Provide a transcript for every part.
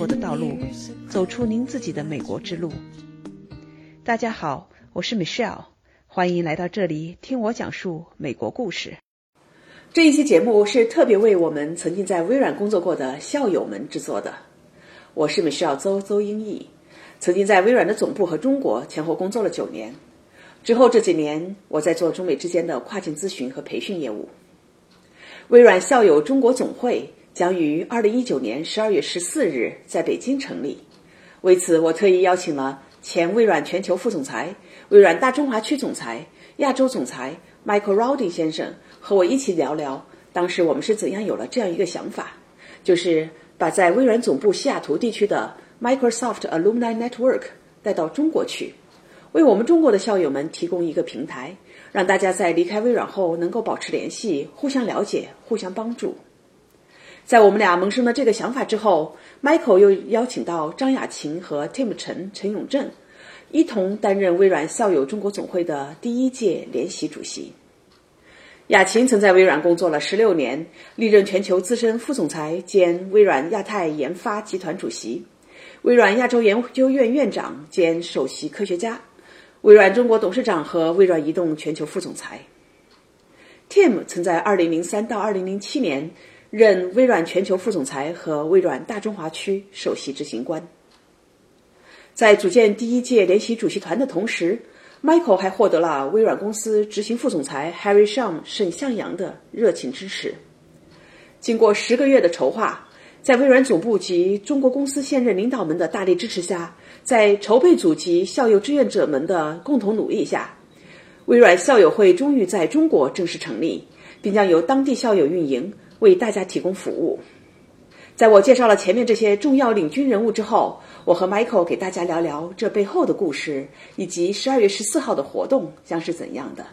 过的道路，走出您自己的美国之路。大家好，我是 Michelle，欢迎来到这里听我讲述美国故事。这一期节目是特别为我们曾经在微软工作过的校友们制作的。我是 Michelle 邹邹英毅，曾经在微软的总部和中国前后工作了九年。之后这几年，我在做中美之间的跨境咨询和培训业务。微软校友中国总会将于二零一九年十二月十四日在北京成立。为此，我特意邀请了前微软全球副总裁、微软大中华区总裁、亚洲总裁 Michael Rowdy 先生。和我一起聊聊，当时我们是怎样有了这样一个想法，就是把在微软总部西雅图地区的 Microsoft Alumni Network 带到中国去，为我们中国的校友们提供一个平台，让大家在离开微软后能够保持联系，互相了解，互相帮助。在我们俩萌生了这个想法之后，Michael 又邀请到张雅琴和 Tim 陈陈永正，一同担任微软校友中国总会的第一届联席主席。雅琴曾在微软工作了十六年，历任全球资深副总裁兼微软亚太研发集团主席、微软亚洲研究院院长兼首席科学家、微软中国董事长和微软移动全球副总裁。Tim 曾在二零零三到二零零七年任微软全球副总裁和微软大中华区首席执行官。在组建第一届联席主席团的同时。Michael 还获得了微软公司执行副总裁 Harry Shum 沈向阳的热情支持。经过十个月的筹划，在微软总部及中国公司现任领导们的大力支持下，在筹备组及校友志愿者们的共同努力下，微软校友会终于在中国正式成立，并将由当地校友运营，为大家提供服务。在我介绍了前面这些重要领军人物之后，我和 Michael 给大家聊聊这背后的故事，以及十二月十四号的活动将是怎样的。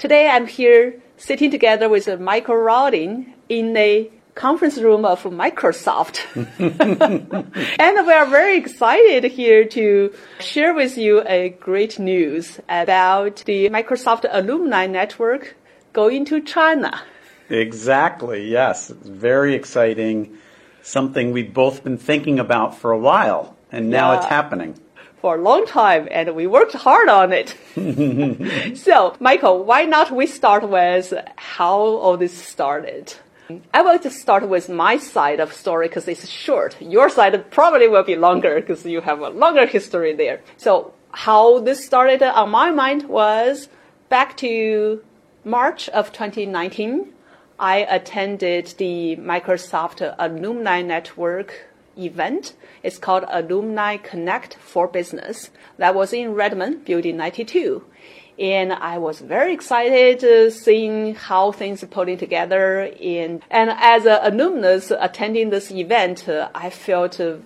Today I'm here sitting together with Michael Rawding in a conference room of Microsoft. and we are very excited here to share with you a great news about the Microsoft Alumni Network going to China. Exactly, yes. It's very exciting something we've both been thinking about for a while, and now yeah. it's happening. For a long time, and we worked hard on it. so, Michael, why not we start with how all this started? I will just start with my side of story because it's short. Your side probably will be longer because you have a longer history there. So, how this started uh, on my mind was back to March of 2019 I attended the Microsoft Alumni Network event. It's called Alumni Connect for Business. That was in Redmond, Building 92. And I was very excited uh, seeing how things are putting together. And as an alumnus attending this event, uh, I felt uh,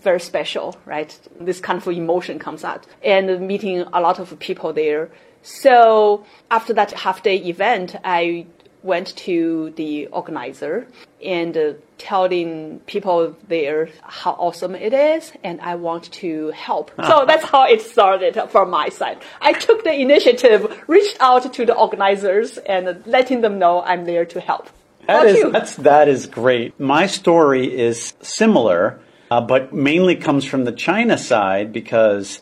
very special, right? This kind of emotion comes out and meeting a lot of people there. So after that half day event, I went to the organizer and uh, telling people there how awesome it is and I want to help. so that's how it started from my side. I took the initiative, reached out to the organizers and letting them know I'm there to help. That is, that's, that is great. My story is similar, uh, but mainly comes from the China side because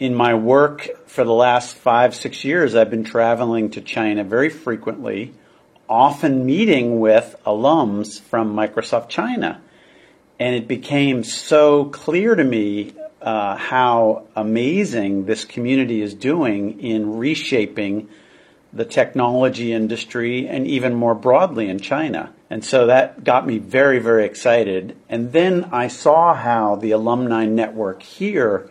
in my work for the last five, six years, I've been traveling to China very frequently often meeting with alums from Microsoft China. And it became so clear to me uh, how amazing this community is doing in reshaping the technology industry and even more broadly in China. And so that got me very, very excited. And then I saw how the alumni network here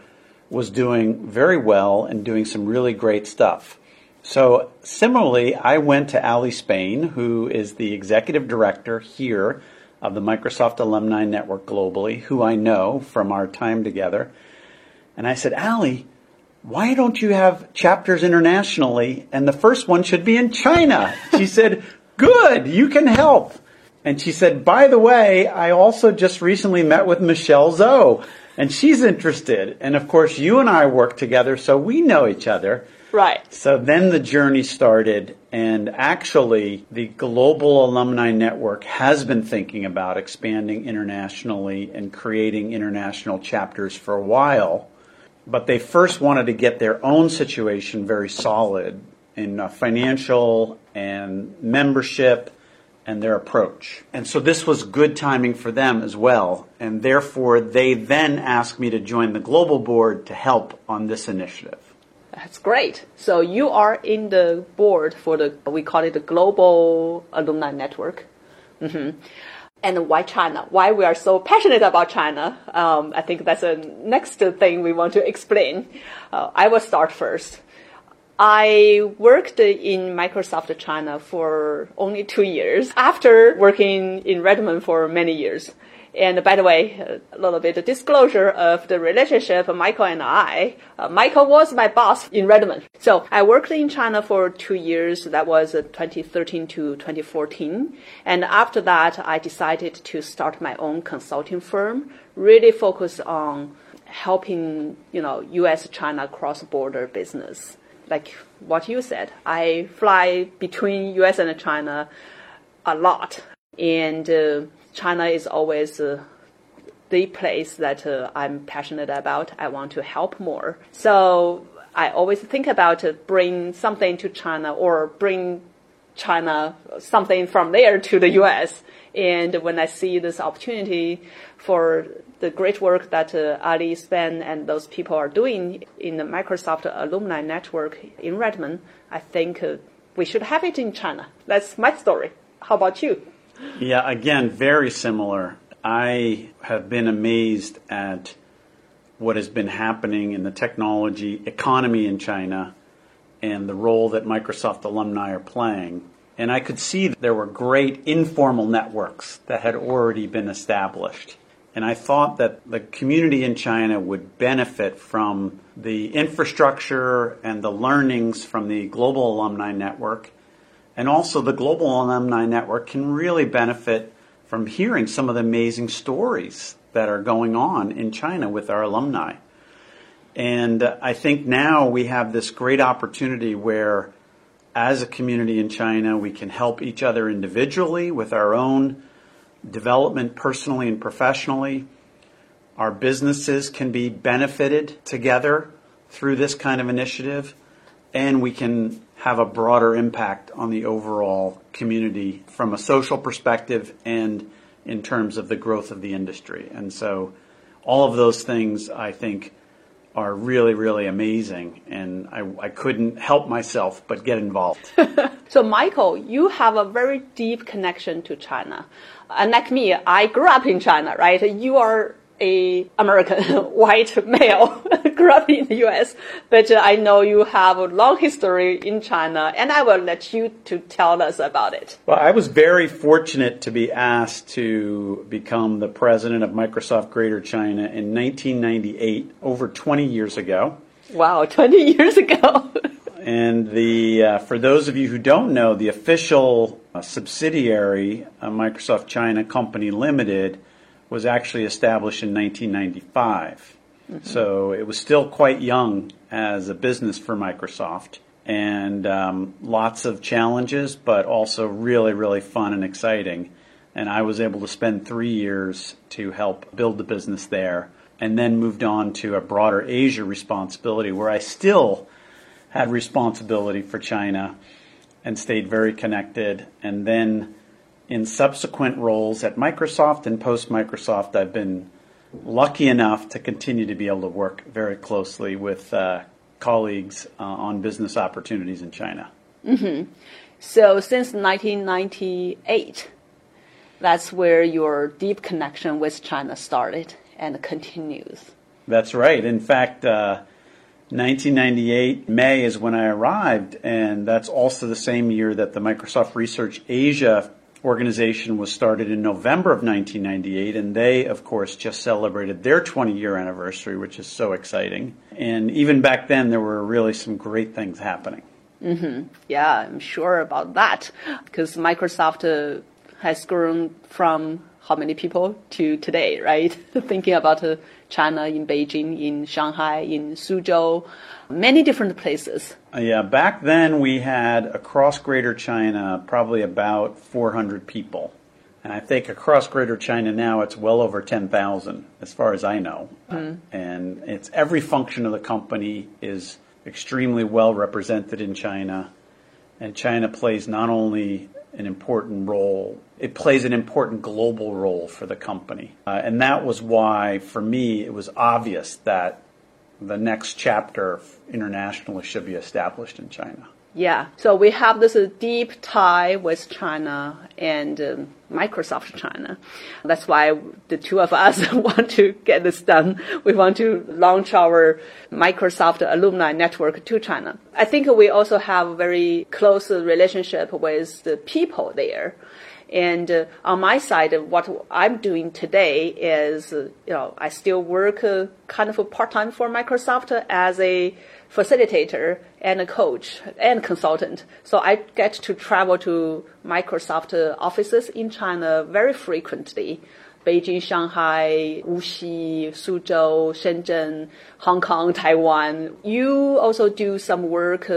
was doing very well and doing some really great stuff. So similarly, I went to Ali Spain, who is the executive director here of the Microsoft Alumni Network globally, who I know from our time together. And I said, Ali, why don't you have chapters internationally? And the first one should be in China. She said, good, you can help. And she said, by the way, I also just recently met with Michelle Zou. and she's interested. And of course, you and I work together, so we know each other. Right. So then the journey started, and actually, the Global Alumni Network has been thinking about expanding internationally and creating international chapters for a while. But they first wanted to get their own situation very solid in uh, financial and membership and their approach. And so this was good timing for them as well. And therefore, they then asked me to join the global board to help on this initiative. That's great. So you are in the board for the, we call it the Global Alumni Network. Mm-hmm. And why China? Why we are so passionate about China? Um, I think that's the next thing we want to explain. Uh, I will start first. I worked in Microsoft China for only two years after working in Redmond for many years. And by the way, a little bit of disclosure of the relationship Michael and I. Uh, Michael was my boss in Redmond. So I worked in China for two years. That was uh, 2013 to 2014. And after that, I decided to start my own consulting firm, really focus on helping, you know, U.S. China cross-border business like what you said, I fly between US and China a lot. And uh, China is always uh, the place that uh, I'm passionate about. I want to help more. So I always think about uh, bring something to China or bring China something from there to the US. And when I see this opportunity for the great work that uh, Ali Spain and those people are doing in the Microsoft alumni network in Redmond, I think uh, we should have it in China. That's my story. How about you? Yeah, again, very similar. I have been amazed at what has been happening in the technology economy in China and the role that Microsoft alumni are playing. And I could see that there were great informal networks that had already been established. And I thought that the community in China would benefit from the infrastructure and the learnings from the Global Alumni Network. And also, the Global Alumni Network can really benefit from hearing some of the amazing stories that are going on in China with our alumni. And I think now we have this great opportunity where, as a community in China, we can help each other individually with our own development personally and professionally. Our businesses can be benefited together through this kind of initiative, and we can have a broader impact on the overall community from a social perspective and in terms of the growth of the industry. And so, all of those things, I think, are really, really amazing, and I, I couldn't help myself but get involved. so, Michael, you have a very deep connection to China. Uh, Unlike me, I grew up in China, right? You are a American white male, grew up in the U.S., but uh, I know you have a long history in China, and I will let you to tell us about it. Well, I was very fortunate to be asked to become the president of Microsoft Greater China in 1998, over 20 years ago. Wow, 20 years ago. and the uh, for those of you who don't know, the official uh, subsidiary, uh, Microsoft China Company Limited was actually established in 1995. Mm-hmm. So it was still quite young as a business for Microsoft and um, lots of challenges, but also really, really fun and exciting. And I was able to spend three years to help build the business there and then moved on to a broader Asia responsibility where I still had responsibility for China and stayed very connected. And then in subsequent roles at Microsoft and post Microsoft, I've been lucky enough to continue to be able to work very closely with uh, colleagues uh, on business opportunities in China. Mm-hmm. So since 1998, that's where your deep connection with China started and continues. That's right. In fact, uh, 1998 May is when I arrived, and that's also the same year that the Microsoft Research Asia organization was started in November of 1998, and they, of course, just celebrated their 20 year anniversary, which is so exciting. And even back then, there were really some great things happening. Mm-hmm. Yeah, I'm sure about that because Microsoft uh, has grown from how many people to today, right? Thinking about uh, China in Beijing, in Shanghai, in Suzhou, many different places. Yeah, back then we had across Greater China probably about 400 people. And I think across Greater China now it's well over 10,000 as far as I know. Mm. And it's every function of the company is extremely well represented in China. And China plays not only an important role, it plays an important global role for the company. Uh, and that was why, for me, it was obvious that the next chapter internationally should be established in China. Yeah, so we have this deep tie with China and um, Microsoft China. That's why the two of us want to get this done. We want to launch our Microsoft alumni network to China. I think we also have a very close relationship with the people there. And uh, on my side, what I'm doing today is, uh, you know, I still work uh, kind of part time for Microsoft as a facilitator and a coach and consultant. So I get to travel to Microsoft offices in China very frequently. Beijing, Shanghai, Wuxi, Suzhou, Shenzhen, Hong Kong, Taiwan. You also do some work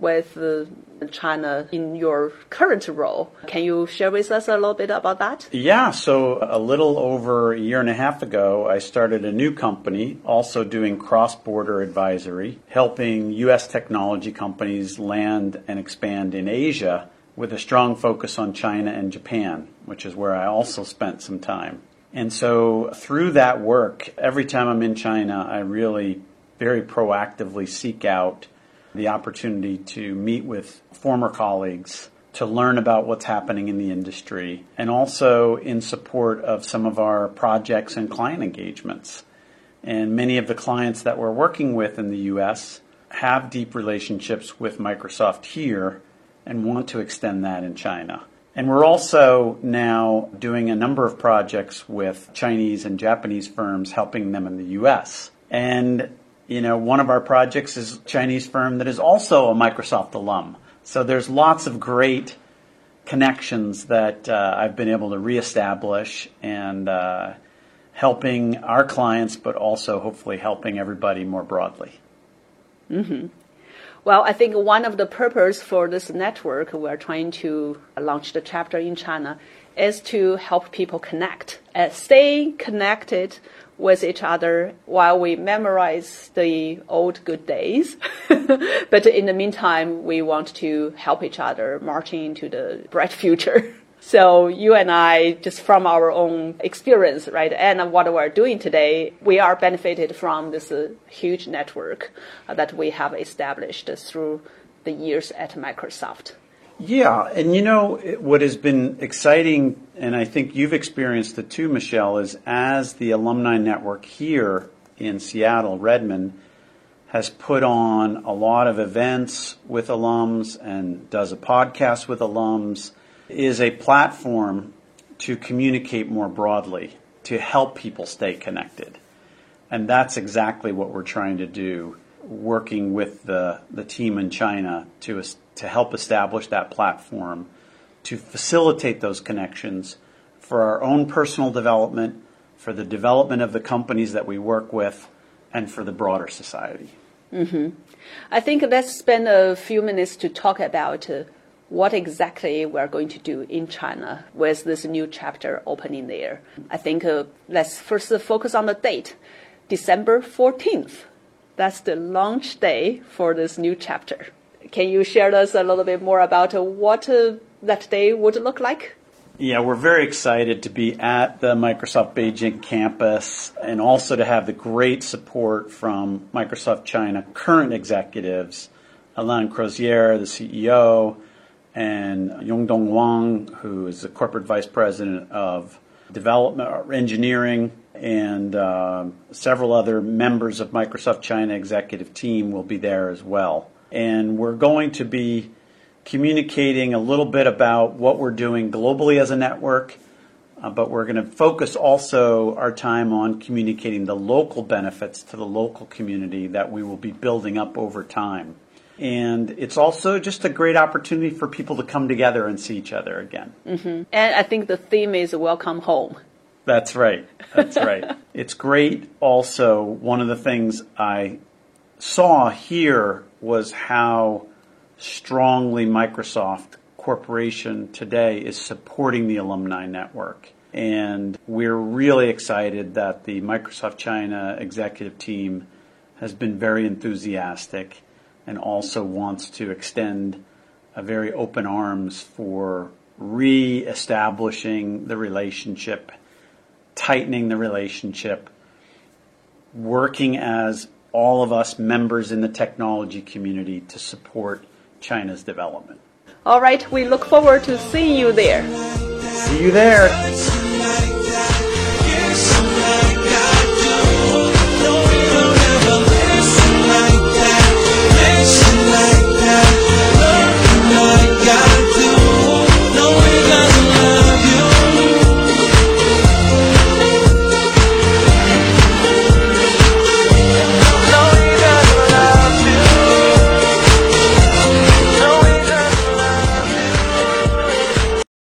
with uh, China in your current role. Can you share with us a little bit about that? Yeah, so a little over a year and a half ago, I started a new company also doing cross border advisory, helping U.S. technology companies land and expand in Asia with a strong focus on China and Japan, which is where I also spent some time. And so through that work, every time I'm in China, I really very proactively seek out the opportunity to meet with former colleagues to learn about what's happening in the industry and also in support of some of our projects and client engagements. And many of the clients that we're working with in the US have deep relationships with Microsoft here and want to extend that in China. And we're also now doing a number of projects with Chinese and Japanese firms helping them in the US. And you know, one of our projects is a Chinese firm that is also a Microsoft alum. So there's lots of great connections that uh, I've been able to reestablish and uh, helping our clients, but also hopefully helping everybody more broadly. Mm-hmm. Well, I think one of the purpose for this network we're trying to launch the chapter in China is to help people connect, uh, stay connected with each other while we memorize the old good days. but in the meantime, we want to help each other marching into the bright future. So you and I, just from our own experience, right, and what we're doing today, we are benefited from this uh, huge network uh, that we have established through the years at Microsoft. Yeah, and you know what has been exciting, and I think you've experienced it too, Michelle, is as the alumni network here in Seattle, Redmond, has put on a lot of events with alums and does a podcast with alums, is a platform to communicate more broadly, to help people stay connected. And that's exactly what we're trying to do, working with the, the team in China to to help establish that platform, to facilitate those connections for our own personal development, for the development of the companies that we work with, and for the broader society. Mm-hmm. I think let's spend a few minutes to talk about uh, what exactly we're going to do in China with this new chapter opening there. I think uh, let's first focus on the date, December 14th. That's the launch day for this new chapter. Can you share us a little bit more about what uh, that day would look like? Yeah, we're very excited to be at the Microsoft Beijing campus and also to have the great support from Microsoft China current executives, Alain Crozier, the CEO, and Yongdong Wang, who is the corporate vice president of development or engineering, and uh, several other members of Microsoft China executive team will be there as well and we're going to be communicating a little bit about what we're doing globally as a network, uh, but we're going to focus also our time on communicating the local benefits to the local community that we will be building up over time. And it's also just a great opportunity for people to come together and see each other again. And I think the theme is welcome home. That's right. That's right. it's great. Also, one of the things I saw here was how strongly Microsoft Corporation today is supporting the alumni network. And we're really excited that the Microsoft China executive team has been very enthusiastic and also wants to extend a very open arms for re-establishing the relationship, tightening the relationship, working as all of us members in the technology community to support China's development. All right, we look forward to seeing you there. See you there.